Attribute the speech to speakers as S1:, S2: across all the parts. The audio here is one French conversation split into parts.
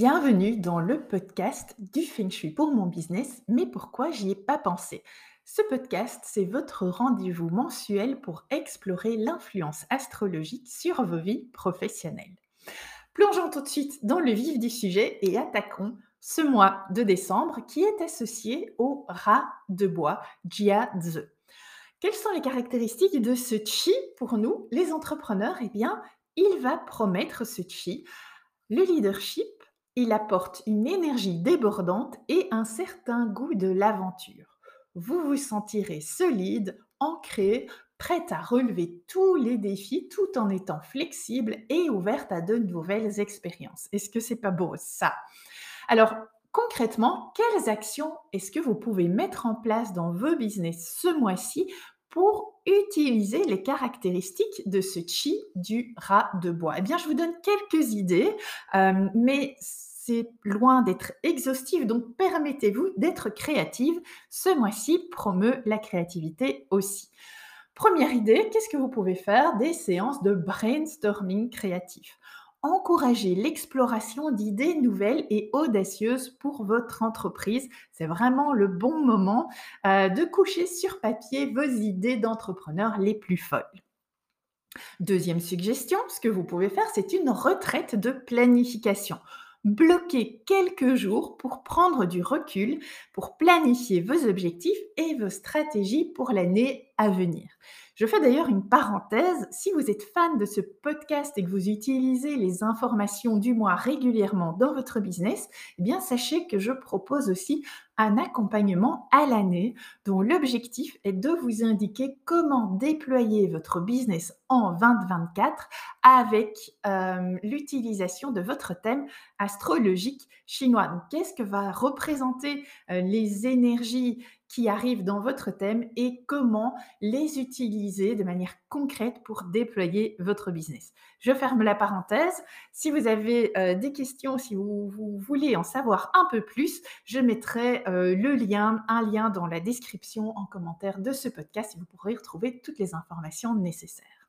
S1: Bienvenue dans le podcast du Feng Shui pour mon business, mais pourquoi j'y ai pas pensé? Ce podcast, c'est votre rendez-vous mensuel pour explorer l'influence astrologique sur vos vies professionnelles. Plongeons tout de suite dans le vif du sujet et attaquons ce mois de décembre qui est associé au rat de bois, Jia Zi. Quelles sont les caractéristiques de ce chi pour nous, les entrepreneurs Eh bien, il va promettre ce chi le leadership, il apporte une énergie débordante et un certain goût de l'aventure. Vous vous sentirez solide, ancré, prête à relever tous les défis tout en étant flexible et ouverte à de nouvelles expériences. Est-ce que c'est pas beau ça? Alors, concrètement, quelles actions est-ce que vous pouvez mettre en place dans vos business ce mois-ci pour utiliser les caractéristiques de ce chi du rat de bois? Eh bien, je vous donne quelques idées, euh, mais c'est loin d'être exhaustif, donc permettez-vous d'être créative. Ce mois-ci promeut la créativité aussi. Première idée, qu'est-ce que vous pouvez faire? Des séances de brainstorming créatif. Encouragez l'exploration d'idées nouvelles et audacieuses pour votre entreprise. C'est vraiment le bon moment euh, de coucher sur papier vos idées d'entrepreneur les plus folles. Deuxième suggestion, ce que vous pouvez faire, c'est une retraite de planification bloquez quelques jours pour prendre du recul, pour planifier vos objectifs et vos stratégies pour l'année à venir. Je fais d'ailleurs une parenthèse. Si vous êtes fan de ce podcast et que vous utilisez les informations du mois régulièrement dans votre business, eh bien sachez que je propose aussi un accompagnement à l'année dont l'objectif est de vous indiquer comment déployer votre business en 2024 avec euh, l'utilisation de votre thème astrologique chinois. Qu'est-ce que va représenter euh, les énergies qui arrivent dans votre thème et comment les utiliser de manière concrète pour déployer votre business. Je ferme la parenthèse. Si vous avez euh, des questions, si vous, voulez en savoir un peu plus, je mettrai euh, le lien, un lien dans la description en commentaire de ce podcast et vous pourrez y retrouver toutes les informations nécessaires.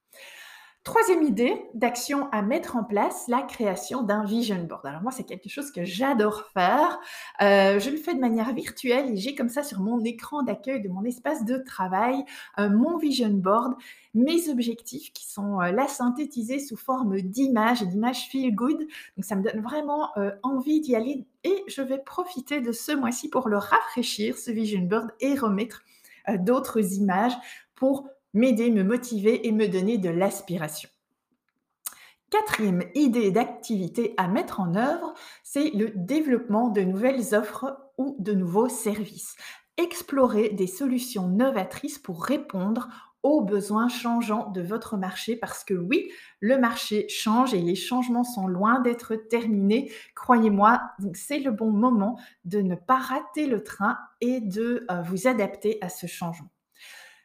S1: Troisième idée d'action à mettre en place, la création d'un vision board. Alors moi, c'est quelque chose que j'adore faire. Euh, je le fais de manière virtuelle et j'ai comme ça sur mon écran d'accueil de mon espace de travail euh, mon vision board, mes objectifs qui sont euh, là synthétisés sous forme d'images d'images feel good. Donc ça me donne vraiment envie d'y aller et je vais profiter de ce mois-ci pour le rafraîchir, ce vision board, et remettre d'autres images pour m'aider, me motiver et me donner de l'aspiration. Quatrième idée d'activité à mettre en œuvre, c'est le développement de nouvelles offres ou de nouveaux services. Explorer des solutions novatrices pour répondre aux besoins changeants de votre marché parce que oui, le marché change et les changements sont loin d'être terminés. Croyez-moi, c'est le bon moment de ne pas rater le train et de euh, vous adapter à ce changement.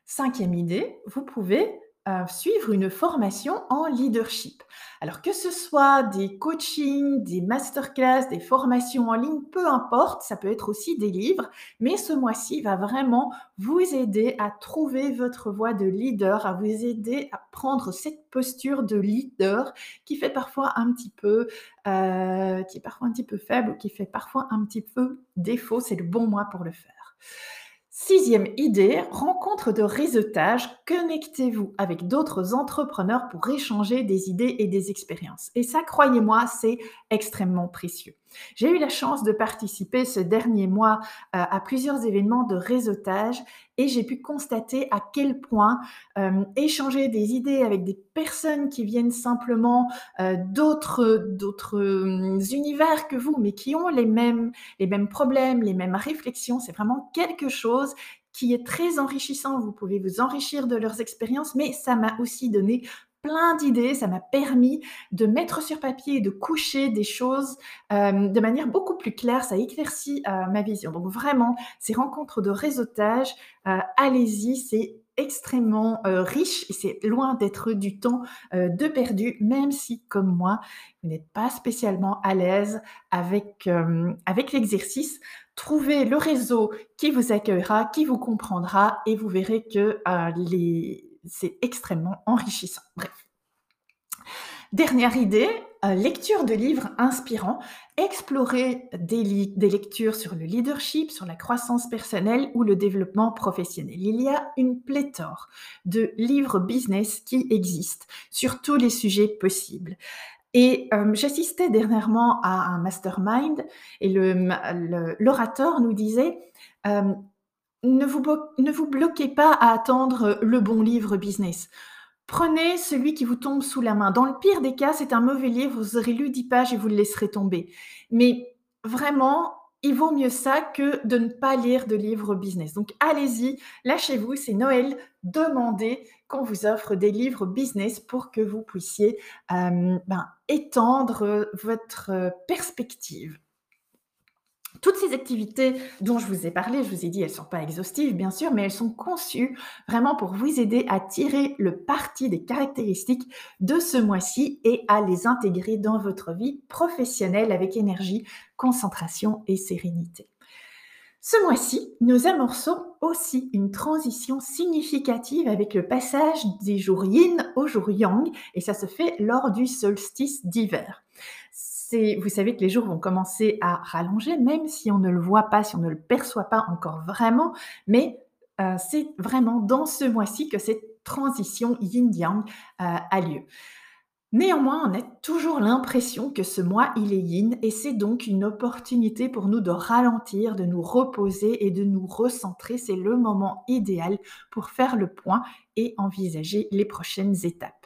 S1: Cinquième idée, vous pouvez euh, suivre une formation en leadership. Alors que ce soit des coachings, des masterclass, des formations en ligne, peu importe, ça peut être aussi des livres, mais ce mois-ci va vraiment vous aider à trouver votre voie de leader, à vous aider à prendre cette posture de leader qui fait parfois un petit peu, euh, qui parfois un petit peu faible qui fait parfois un petit peu défaut. C'est le bon mois pour le faire. Sixième idée, rencontre de réseautage. Connectez-vous avec d'autres entrepreneurs pour échanger des idées et des expériences. Et ça, croyez-moi, c'est extrêmement précieux. J'ai eu la chance de participer ce dernier mois euh, à plusieurs événements de réseautage et j'ai pu constater à quel point euh, échanger des idées avec des personnes qui viennent simplement euh, d'autres d'autres univers que vous, mais qui ont les mêmes les mêmes problèmes, les mêmes réflexions, c'est vraiment quelque chose qui est très enrichissant. Vous pouvez vous enrichir de leurs expériences, mais ça m'a aussi donné plein d'idées, ça m'a permis de mettre sur papier et de coucher des choses euh, de manière beaucoup plus claire, ça éclaircit euh, ma vision. Donc vraiment, ces rencontres de réseautage, euh, allez-y, c'est extrêmement riche et c'est loin d'être du temps de perdu, même si, comme moi, vous n'êtes pas spécialement à l'aise avec, avec l'exercice. Trouvez le réseau qui vous accueillera, qui vous comprendra et vous verrez que les c'est extrêmement enrichissant. Bref. Dernière idée, euh, lecture de livres inspirants, explorer des, lectures sur le leadership, sur la croissance personnelle ou le développement professionnel. Il y a une pléthore de livres business qui existent sur tous les sujets possibles. Et euh, j'assistais dernièrement à un mastermind et l'orateur nous disait euh, ne vous, bloquez pas à attendre le bon livre business. Prenez celui qui vous tombe sous la main. Dans le pire des cas, c'est un mauvais livre, vous aurez lu 10 pages et vous le laisserez tomber. Mais vraiment, il vaut mieux ça que de ne pas lire de livres business. Donc allez-y, lâchez-vous, c'est Noël, demandez qu'on vous offre des livres business pour que vous puissiez euh, ben, étendre votre perspective. Toutes ces activités dont je vous ai parlé, je vous ai dit, elles ne sont pas exhaustives, bien sûr, mais elles sont conçues vraiment pour vous aider à tirer le parti des caractéristiques de ce mois-ci et à les intégrer dans votre vie professionnelle avec énergie, concentration et sérénité. Ce mois-ci, nous amorçons aussi une transition significative avec le passage des jours yin au jour yang, et ça se fait lors du solstice d'hiver vous savez que les jours vont commencer à rallonger, même si on ne le voit pas, si on ne le perçoit pas encore vraiment, mais euh, c'est vraiment dans ce mois-ci que cette transition yin-yang euh, a lieu. Néanmoins, on a toujours l'impression que ce mois, il est yin et c'est donc une opportunité pour nous de ralentir, de nous reposer et de nous recentrer. C'est le moment idéal pour faire le point et envisager les prochaines étapes.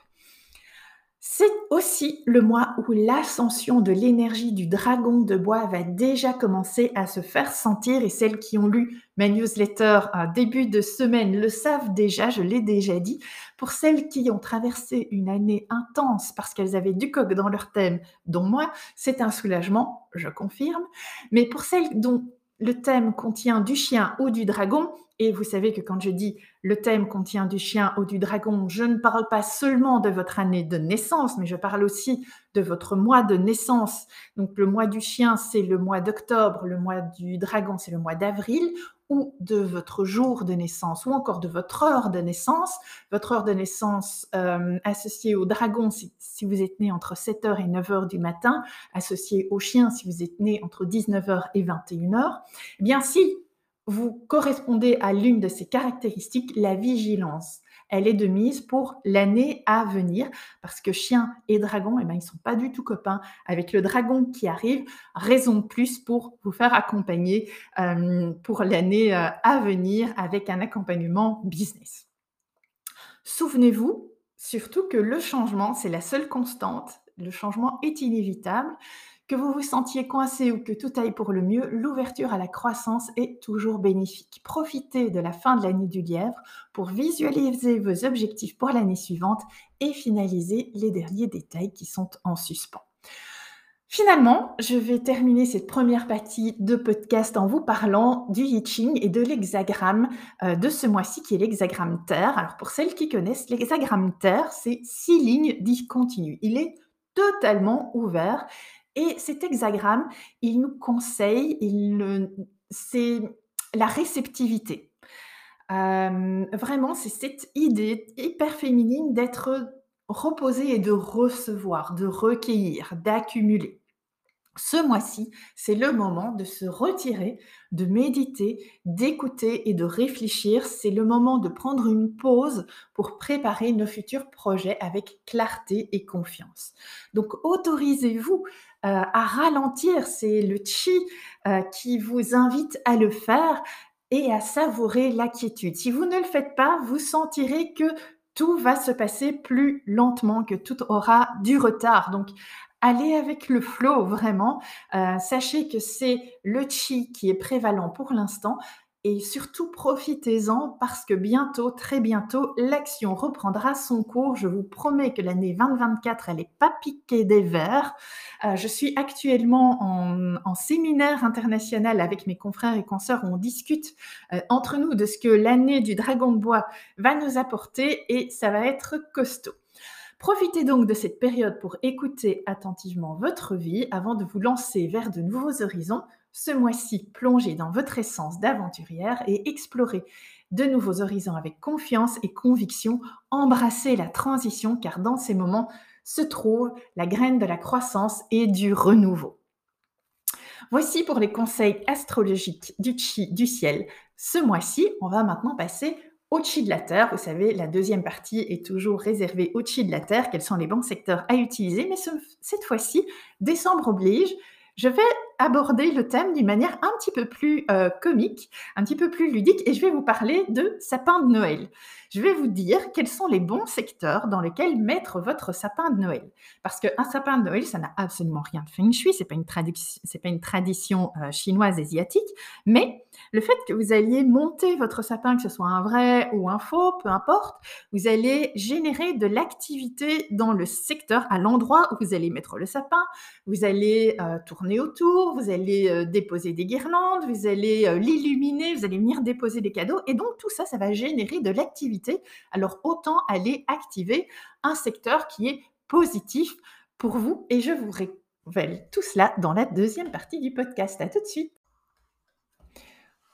S1: C'est aussi le mois où l'ascension de l'énergie du dragon de bois va déjà commencer à se faire sentir et celles qui ont lu ma newsletter début de semaine le savent déjà, je l'ai déjà dit. Pour celles qui ont traversé une année intense parce qu'elles avaient du coq dans leur thème, dont moi, c'est un soulagement, je confirme. Mais pour celles dont le thème contient du chien ou du dragon, et vous savez que quand je dis le thème contient du chien ou du dragon, je ne parle pas seulement de votre année de naissance, mais je parle aussi de votre mois de naissance. Donc le mois du chien, c'est le mois d'octobre, le mois du dragon, c'est le mois d'avril, ou de votre jour de naissance, ou encore de votre heure de naissance. Votre heure de naissance euh, associée au dragon, si, vous êtes né entre 7h et 9h du matin, associée au chien, si vous êtes né entre 19h et 21h. Eh bien, si vous correspondez à l'une de ces caractéristiques, la vigilance. Elle est de mise pour l'année à venir parce que chien et dragon, eh ben, ils ne sont pas du tout copains. Avec le dragon qui arrive, raison de plus pour vous faire accompagner euh, pour l'année euh, à venir avec un accompagnement business. Souvenez-vous surtout que le changement, c'est la seule constante. Le changement est inévitable. Que vous vous sentiez coincé ou que tout aille pour le mieux, l'ouverture à la croissance est toujours bénéfique. Profitez de la fin de l'année du lièvre pour visualiser vos objectifs pour l'année suivante et finaliser les derniers détails qui sont en suspens. Finalement, je vais terminer cette première partie de podcast en vous parlant du Yiching et de l'hexagramme euh, de ce mois-ci qui est l'hexagramme Terre. Alors pour celles qui connaissent, l'hexagramme Terre, c'est six lignes discontinues. Il est totalement ouvert et cet hexagramme, il nous conseille, c'est la réceptivité. Euh, vraiment, c'est cette idée hyper féminine d'être reposée et de recevoir, de recueillir, d'accumuler. Ce mois-ci, c'est le moment de se retirer, de méditer, d'écouter et de réfléchir. C'est le moment de prendre une pause pour préparer nos futurs projets avec clarté et confiance. Donc autorisez-vous à ralentir. C'est le chi qui vous invite à le faire et à savourer la quiétude. Si vous ne le faites pas, vous sentirez que tout va se passer plus lentement, que tout aura du retard. Donc, allez avec le flow vraiment. sachez que c'est le chi qui est prévalent pour l'instant et surtout profitez-en parce que bientôt, très bientôt, l'action reprendra son cours. Je vous promets que l'année 2024, elle n'est pas piquée des verres. Euh, je suis actuellement en, séminaire international avec mes confrères et consoeurs où on discute euh, entre nous de ce que l'année du dragon de bois va nous apporter et ça va être costaud. Profitez donc de cette période pour écouter attentivement votre vie avant de vous lancer vers de nouveaux horizons ce mois-ci, plongez dans votre essence d'aventurière et explorez de nouveaux horizons avec confiance et conviction. Embrassez la transition car dans ces moments se trouve la graine de la croissance et du renouveau. Voici pour les conseils astrologiques du chi du ciel. Ce mois-ci, on va maintenant passer au chi de la Terre. Vous savez, la deuxième partie est toujours réservée au chi de la Terre. Quels sont les bons secteurs à utiliser? Mais cette fois-ci, décembre oblige, je vais aborder le thème d'une manière un petit peu plus euh, comique, un petit peu plus ludique, et je vais vous parler de sapin de Noël. Je vais vous dire quels sont les bons secteurs dans lesquels mettre votre sapin de Noël. Parce qu'un sapin de Noël, ça n'a absolument rien de feng shui, c'est pas une, c'est pas une tradition euh, chinoise asiatique, mais le fait que vous alliez monter votre sapin, que ce soit un vrai ou un faux, peu importe, vous allez générer de l'activité dans le secteur, à l'endroit où vous allez mettre le sapin, vous allez euh, tourner autour, vous allez euh, déposer des guirlandes, vous allez l'illuminer, vous allez venir déposer des cadeaux. Et donc tout ça, ça va générer de l'activité. Alors autant aller activer un secteur qui est positif pour vous. Et je vous révèle tout cela dans la deuxième partie du podcast. À tout de suite.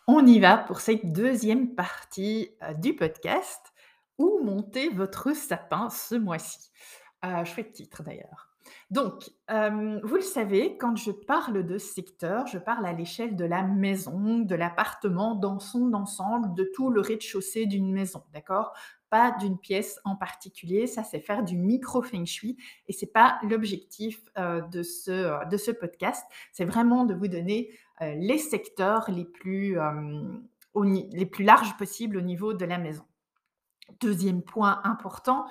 S1: On y va pour cette deuxième partie euh, du podcast. Où monter votre sapin ce mois-ci? Chouette titre d'ailleurs. Donc, vous le savez, quand je parle de secteur, je parle à l'échelle de la maison, de l'appartement dans son ensemble, de tout le rez-de-chaussée d'une maison, d'accord? Pas d'une pièce en particulier, ça c'est faire du micro-feng shui et c'est pas l'objectif de, ce, de ce podcast, c'est vraiment de vous donner les secteurs les plus, les plus larges possibles au niveau de la maison. Deuxième point important,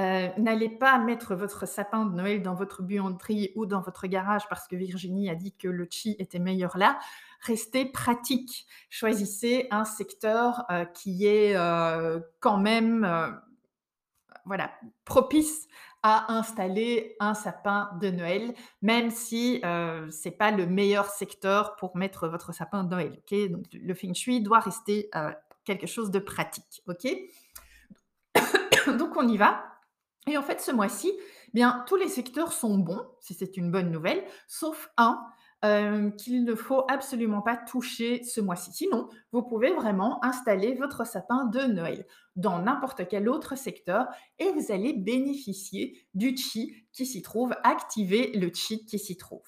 S1: euh, n'allez pas mettre votre sapin de Noël dans votre buanderie ou dans votre garage parce que Virginie a dit que le chi était meilleur là. Restez pratique. Choisissez un secteur euh, qui est euh, quand même voilà, propice à installer un sapin de Noël, même si ce n'est pas le meilleur secteur pour mettre votre sapin de Noël. Donc, le feng shui doit rester quelque chose de pratique. ok? Donc on y va. Et en fait, ce mois-ci, bien, tous les secteurs sont bons, si c'est une bonne nouvelle, sauf un euh, qu'il ne faut absolument pas toucher ce mois-ci. Sinon, vous pouvez vraiment installer votre sapin de Noël dans n'importe quel autre secteur et vous allez bénéficier du chi qui s'y trouve, activer le chi qui s'y trouve.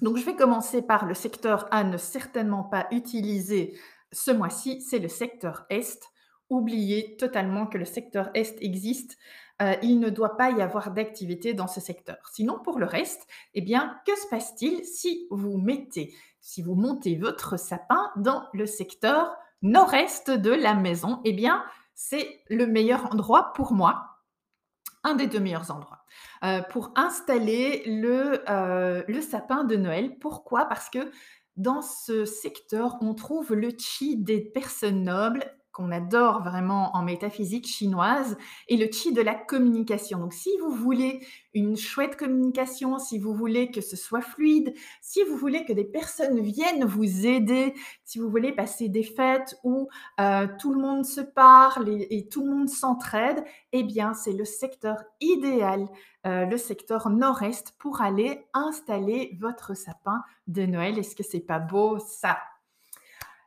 S1: Donc, je vais commencer par le secteur à ne certainement pas utiliser ce mois-ci, c'est le secteur Est. Oubliez totalement que le secteur Est existe. Euh, il ne doit pas y avoir d'activité dans ce secteur. Sinon, pour le reste, eh bien, que se passe-t-il si vous mettez, si vous montez votre sapin dans le secteur nord-est de la maison? Eh bien, c'est le meilleur endroit pour moi, un des deux meilleurs endroits, euh, pour installer le, euh, le sapin de Noël. Pourquoi? Parce que dans ce secteur, on trouve le chi des personnes nobles qu'on adore vraiment en métaphysique chinoise, et le chi de la communication. Donc si vous voulez une chouette communication, si vous voulez que ce soit fluide, si vous voulez que des personnes viennent vous aider, si vous voulez passer des fêtes où euh, tout le monde se parle et, tout le monde s'entraide, eh bien c'est le secteur idéal, euh, le secteur nord-est pour aller installer votre sapin de Noël. Est-ce que c'est pas beau ça?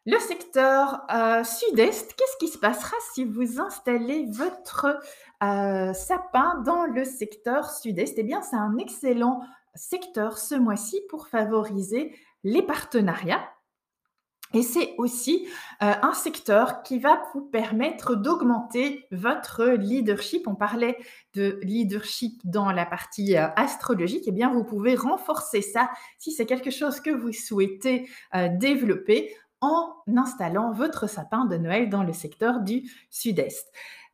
S1: Le secteur euh, sud-est, qu'est-ce qui se passera si vous installez votre euh, sapin dans le secteur sud-est? Eh bien, c'est un excellent secteur ce mois-ci pour favoriser les partenariats. Et c'est aussi euh, un secteur qui va vous permettre d'augmenter votre leadership. On parlait de leadership dans la partie astrologique. Eh bien, vous pouvez renforcer ça si c'est quelque chose que vous souhaitez développer en installant votre sapin de Noël dans le secteur du sud-est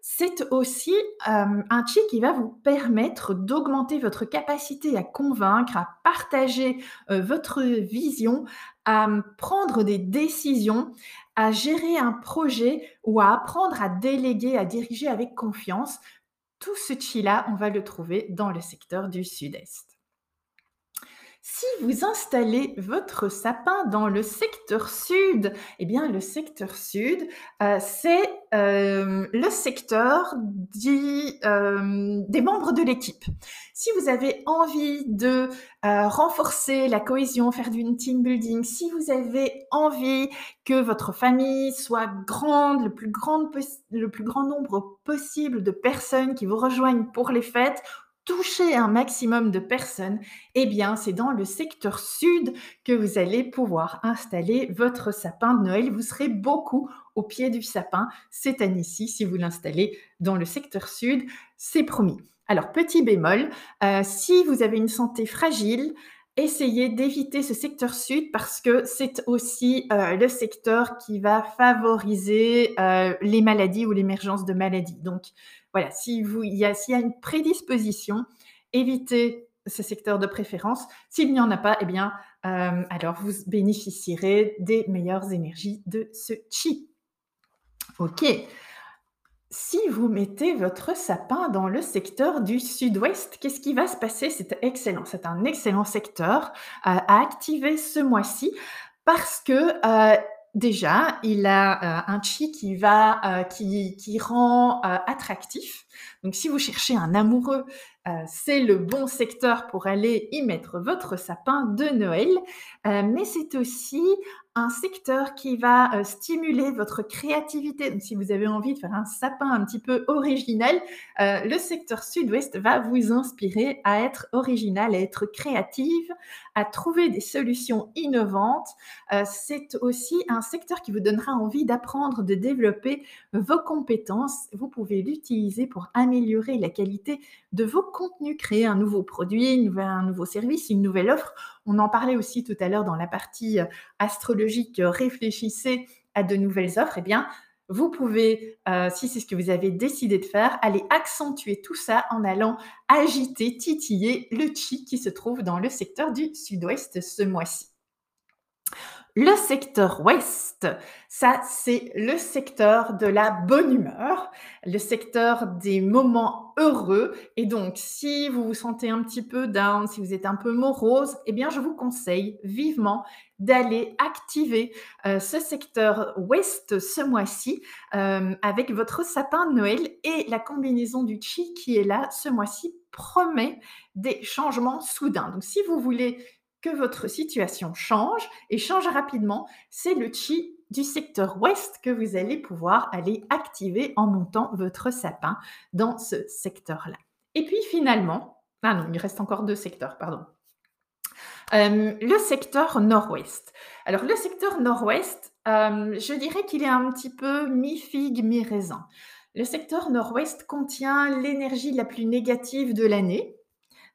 S1: c'est aussi un chi qui va vous permettre d'augmenter votre capacité à convaincre, à partager votre vision, à prendre des décisions, à gérer un projet ou à apprendre à déléguer, à diriger avec confiance. Tout ce chi-là, on va le trouver dans le secteur du sud-est. Si vous installez votre sapin dans le secteur sud, eh bien le secteur sud, euh, c'est euh, le secteur euh, des membres de l'équipe. Si vous avez envie de renforcer la cohésion, faire du team building, si vous avez envie que votre famille soit grande, le plus, le plus grand nombre possible de personnes qui vous rejoignent pour les fêtes, toucher un maximum de personnes, eh bien, c'est dans le secteur sud que vous allez pouvoir installer votre sapin de Noël. Vous serez beaucoup au pied du sapin cette année-ci si vous l'installez dans le secteur sud, c'est promis. Alors, petit bémol, euh, si vous avez une santé fragile, essayez d'éviter ce secteur sud parce que c'est aussi euh, le secteur qui va favoriser euh, les maladies ou l'émergence de maladies. Donc, voilà, s'il y, a, y a une prédisposition, évitez ce secteur de préférence. S'il n'y en a pas, eh bien, euh, alors vous bénéficierez des meilleures énergies de ce chi. OK. Si vous mettez votre sapin dans le secteur du sud-ouest, qu'est-ce qui va se passer? C'est excellent. C'est un excellent secteur euh, à activer ce mois-ci parce que euh, déjà, il a euh, un chi qui va, euh, qui, qui, rend euh, attractif. Donc, si vous cherchez un amoureux, c'est le bon secteur pour aller y mettre votre sapin de Noël. mais c'est aussi un secteur qui va euh, stimuler votre créativité. Donc, si vous avez envie de faire un sapin un petit peu original, euh, le secteur sud-ouest va vous inspirer à être original, à être créative, à trouver des solutions innovantes. Euh, c'est aussi un secteur qui vous donnera envie d'apprendre, de développer vos compétences. Vous pouvez l'utiliser pour améliorer la qualité de vos contenus, créer un nouveau produit, un nouveau service, une nouvelle offre on en parlait aussi tout à l'heure dans la partie euh, astrologique, euh, réfléchissez à de nouvelles offres. Eh bien, vous pouvez, euh, si c'est ce que vous avez décidé de faire, aller accentuer tout ça en allant agiter, titiller le chi qui se trouve dans le secteur du sud-ouest ce mois-ci. Le secteur ouest, ça c'est le secteur de la bonne humeur, le secteur des moments heureux. Et donc, si vous vous sentez un petit peu down, si vous êtes un peu morose, eh bien, je vous conseille vivement d'aller activer euh, ce secteur ouest ce mois-ci euh, avec votre sapin de Noël et la combinaison du chi qui est là ce mois-ci promet des changements soudains. Donc, si vous voulez que votre situation change et change rapidement, c'est le chi du secteur ouest que vous allez pouvoir aller activer en montant votre sapin dans ce secteur-là. Et puis finalement, ah non, il reste encore deux secteurs, pardon. Euh, le secteur nord-ouest. Alors le secteur nord-ouest, euh, je dirais qu'il est un petit peu mi-figue, mi-raisin. Le secteur nord-ouest contient l'énergie la plus négative de l'année,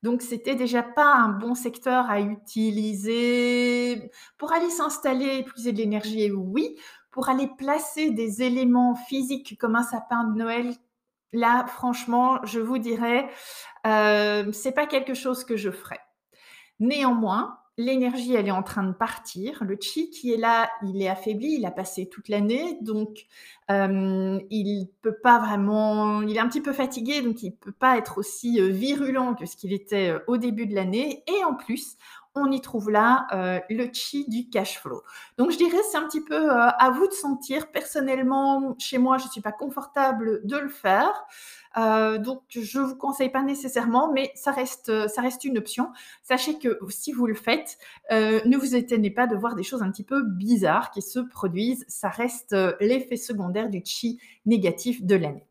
S1: donc, c'était déjà pas un bon secteur à utiliser. Pour aller s'installer, épuiser de l'énergie, oui. Pour aller placer des éléments physiques comme un sapin de Noël, là, franchement, je vous dirais, euh, c'est pas quelque chose que je ferais. Néanmoins, l'énergie, elle est en train de partir. Le chi qui est là, il est affaibli, il a passé toute l'année, donc euh, il peut pas vraiment, il est un petit peu fatigué, donc il peut pas être aussi euh, virulent que ce qu'il était euh, au début de l'année. Et en plus, on y trouve là le chi du cash flow. Donc je dirais c'est un petit peu à vous de sentir. Personnellement, chez moi, je suis pas confortable de le faire. Euh, donc, je ne vous conseille pas nécessairement, mais ça reste, ça reste une option. Sachez que si vous le faites, euh, ne vous étonnez pas de voir des choses un petit peu bizarres qui se produisent. Ça reste euh, l'effet secondaire du chi négatif de l'année.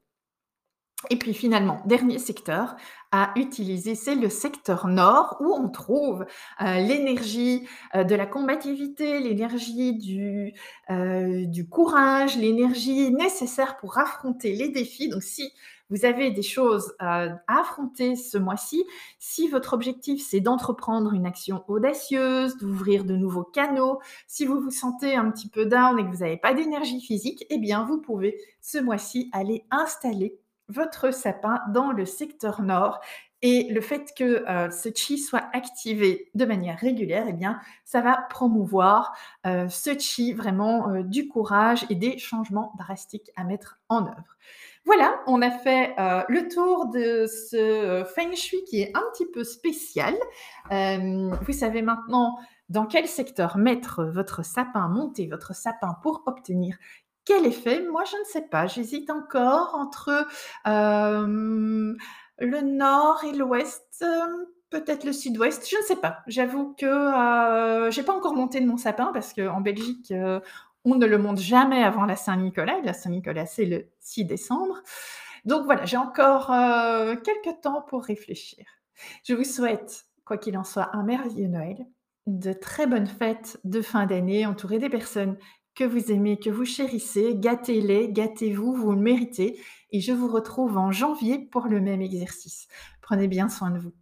S1: Et puis finalement, dernier secteur à utiliser, c'est le secteur nord où on trouve, heu, l'énergie, heu, de la combativité, l'énergie du, heu, du courage, l'énergie nécessaire pour affronter les défis. Donc si vous avez des choses, à affronter ce mois-ci, si votre objectif c'est d'entreprendre une action audacieuse, d'ouvrir de nouveaux canaux, si vous vous sentez un petit peu down et que vous n'avez pas d'énergie physique, eh bien vous pouvez ce mois-ci aller installer votre sapin dans le secteur nord et le fait que, heu, ce chi soit activé de manière régulière eh bien, ça va promouvoir, heu, ce chi vraiment, heu, du courage et des changements drastiques à mettre en œuvre. Voilà, on a fait, le tour de ce, feng shui qui est un petit peu spécial. Vous savez maintenant dans quel secteur mettre votre sapin, monter votre sapin pour obtenir quel effet? Moi, je ne sais pas, j'hésite encore entre, le nord et l'ouest, peut-être le sud-ouest, je ne sais pas. J'avoue que, heu, j'ai pas encore monté de mon sapin parce qu'en Belgique, on ne le monte jamais avant la Saint-Nicolas et la Saint-Nicolas, c'est le 6 décembre. Donc voilà, j'ai encore, heu, quelque temps pour réfléchir. Je vous souhaite, quoi qu'il en soit, un merveilleux Noël, de très bonnes fêtes de fin d'année entourées des personnes que vous aimez, que vous chérissez. Gâtez-les, gâtez-vous, vous le méritez et je vous retrouve en janvier pour le même exercice. Prenez bien soin de vous.